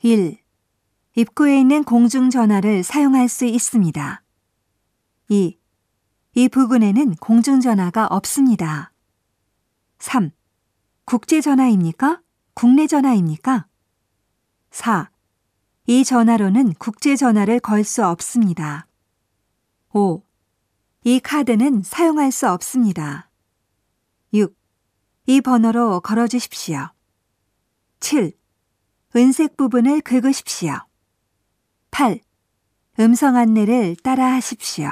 1. 입구에 있는 공중전화를 사용할 수 있습니다. 2. 이 부근에는 공중전화가 없습니다. 3. 국제전화입니까? 국내 전화입니까? 4. 이 전화로는 국제전화를 걸 수 없습니다. 5. 이 카드는 사용할 수 없습니다. 6. 이 번호로 걸어주십시오. 7. 은색 부분을 긁으십시오. 8. 음성 안내를 따라 하십시오.